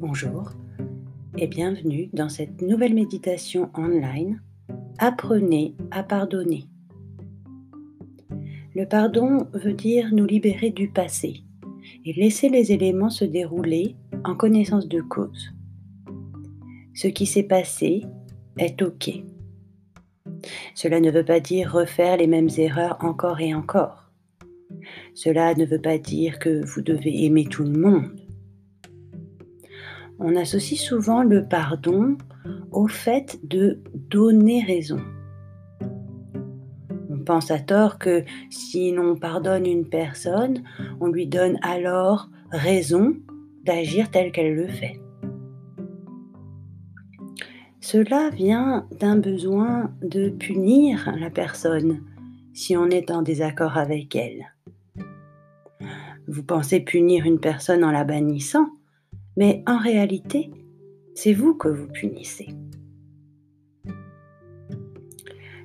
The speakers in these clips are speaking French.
Bonjour et bienvenue dans cette nouvelle méditation online Apprenez à pardonner. Le pardon veut dire nous libérer du passé et laisser les éléments se dérouler en connaissance de cause. Ce qui s'est passé est OK. Cela ne veut pas dire refaire les mêmes erreurs encore et encore. Cela ne veut pas dire que vous devez aimer tout le monde. On associe souvent le pardon au fait de donner raison. On pense à tort que si l'on pardonne une personne, on lui donne alors raison d'agir tel qu'elle le fait. Cela vient d'un besoin de punir la personne si on est en désaccord avec elle. Vous pensez punir une personne en la bannissant, mais en réalité, c'est vous que vous punissez.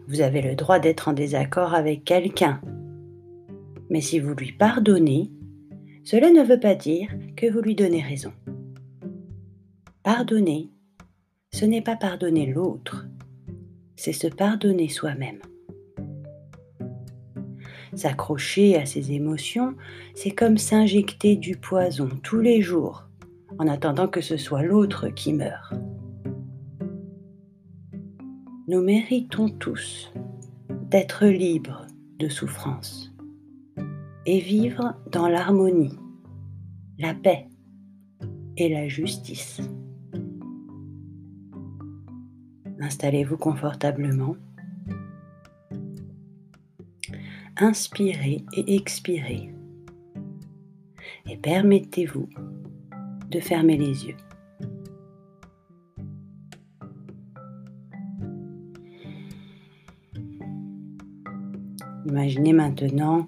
Vous avez le droit d'être en désaccord avec quelqu'un, mais si vous lui pardonnez, cela ne veut pas dire que vous lui donnez raison. Pardonner, ce n'est pas pardonner l'autre, c'est se pardonner soi-même. S'accrocher à ses émotions, c'est comme s'injecter du poison tous les jours en attendant que ce soit l'autre qui meure. Nous méritons tous d'être libres de souffrance et vivre dans l'harmonie, la paix et la justice. Installez-vous confortablement inspirez et expirez. Et permettez-vous de fermer les yeux. Imaginez maintenant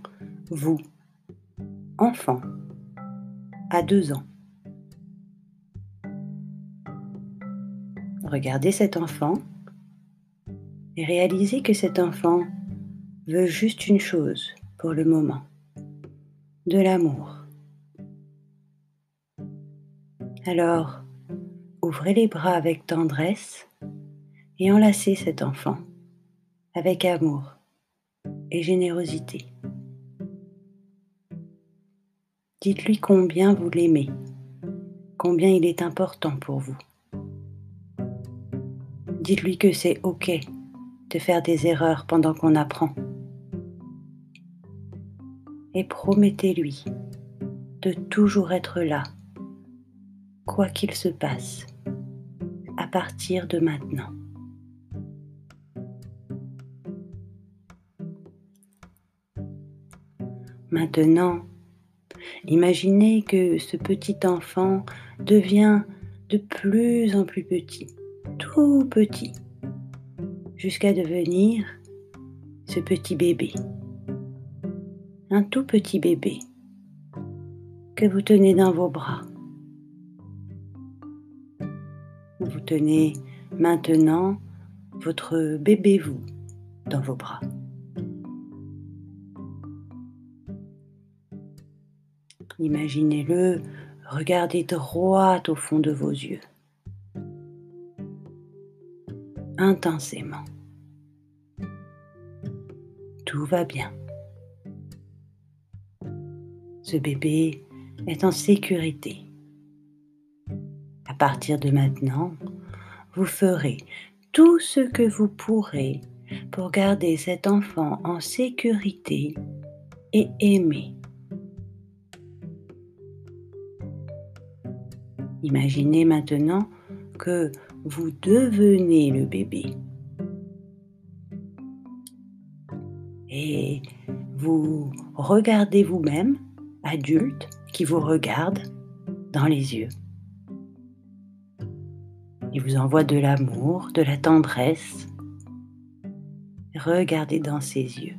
vous, enfant, à deux ans. Regardez cet enfant et réalisez que cet enfant veut juste une chose pour le moment, de l'amour. Alors, ouvrez les bras avec tendresse et enlacez cet enfant avec amour et générosité. Dites-lui combien vous l'aimez, combien il est important pour vous. Dites-lui que c'est OK de faire des erreurs pendant qu'on apprend et promettez-lui de toujours être là, quoi qu'il se passe, à partir de maintenant. Maintenant, imaginez que ce petit enfant devient de plus en plus petit, tout petit, jusqu'à devenir ce petit bébé un tout petit bébé que vous tenez dans vos bras. Vous tenez maintenant votre bébé vous dans vos bras. Imaginez-le regarder droit au fond de vos yeux, intensément. Tout va bien. Ce bébé est en sécurité. Partir de maintenant, vous ferez tout ce que vous pourrez pour garder cet enfant en sécurité et aimé. Imaginez maintenant que vous devenez le bébé. Et vous regardez vous-même adulte qui vous regarde dans les yeux. Il vous envoie de l'amour, de la tendresse. Regardez dans ses yeux.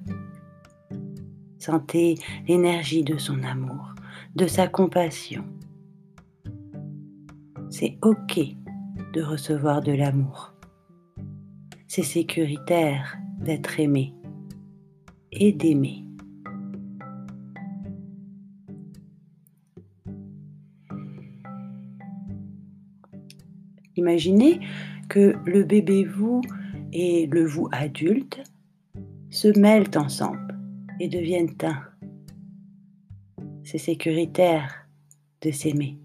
Sentez l'énergie de son amour, de sa compassion. C'est OK de recevoir de l'amour. C'est sécuritaire d'être aimé et d'aimer. Imaginez que le bébé vous et le vous adulte se mêlent ensemble et deviennent un. C'est sécuritaire de s'aimer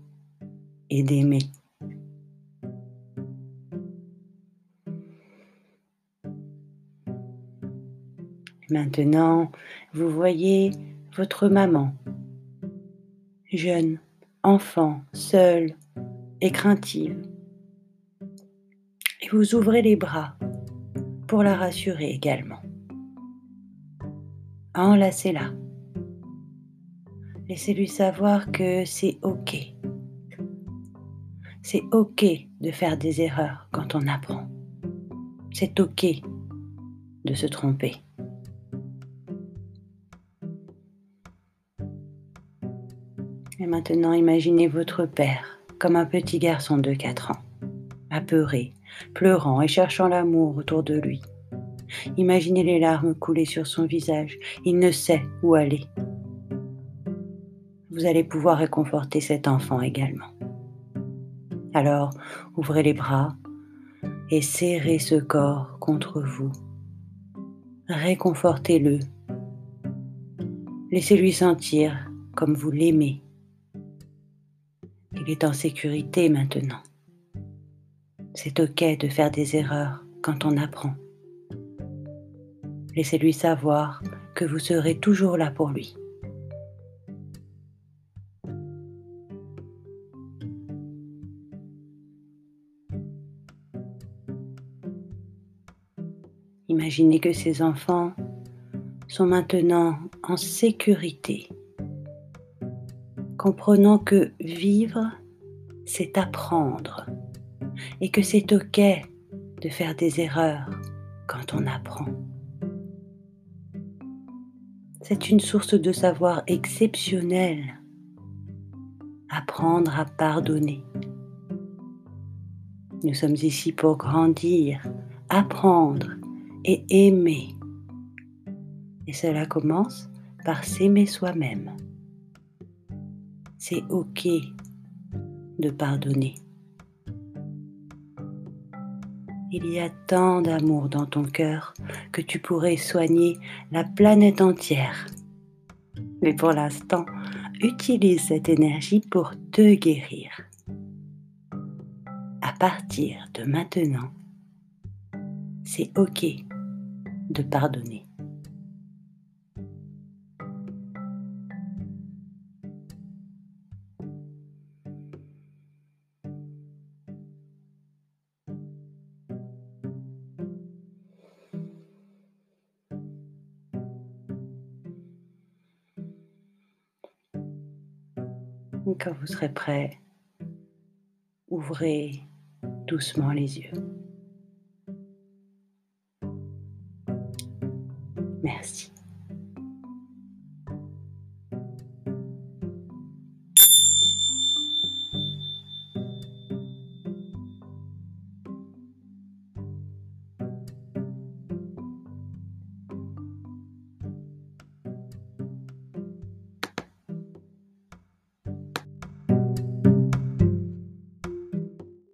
et d'aimer. Maintenant, vous voyez votre maman, jeune, enfant, seule et craintive. Et vous ouvrez les bras pour la rassurer également. Enlacez-la. Laissez-lui savoir que c'est OK. C'est OK de faire des erreurs quand on apprend. C'est OK de se tromper. Et maintenant, imaginez votre père comme un petit garçon de 4 ans, apeuré, pleurant et cherchant l'amour autour de lui. Imaginez les larmes couler sur son visage. Il ne sait où aller. Vous allez pouvoir réconforter cet enfant également. Alors, ouvrez les bras et serrez ce corps contre vous. Réconfortez-le. Laissez-lui sentir comme vous l'aimez. Il est en sécurité maintenant. C'est ok de faire des erreurs quand on apprend. Laissez-lui savoir que vous serez toujours là pour lui. Imaginez que ces enfants sont maintenant en sécurité, comprenant que vivre, c'est apprendre et que c'est OK de faire des erreurs quand on apprend. C'est une source de savoir exceptionnelle. Apprendre à pardonner. Nous sommes ici pour grandir, apprendre et aimer. Et cela commence par s'aimer soi-même. C'est OK de pardonner. Il y a tant d'amour dans ton cœur que tu pourrais soigner la planète entière. Mais pour l'instant, utilise cette énergie pour te guérir. À partir de maintenant, c'est OK de pardonner. Quand vous serez prêt, ouvrez doucement les yeux. Merci.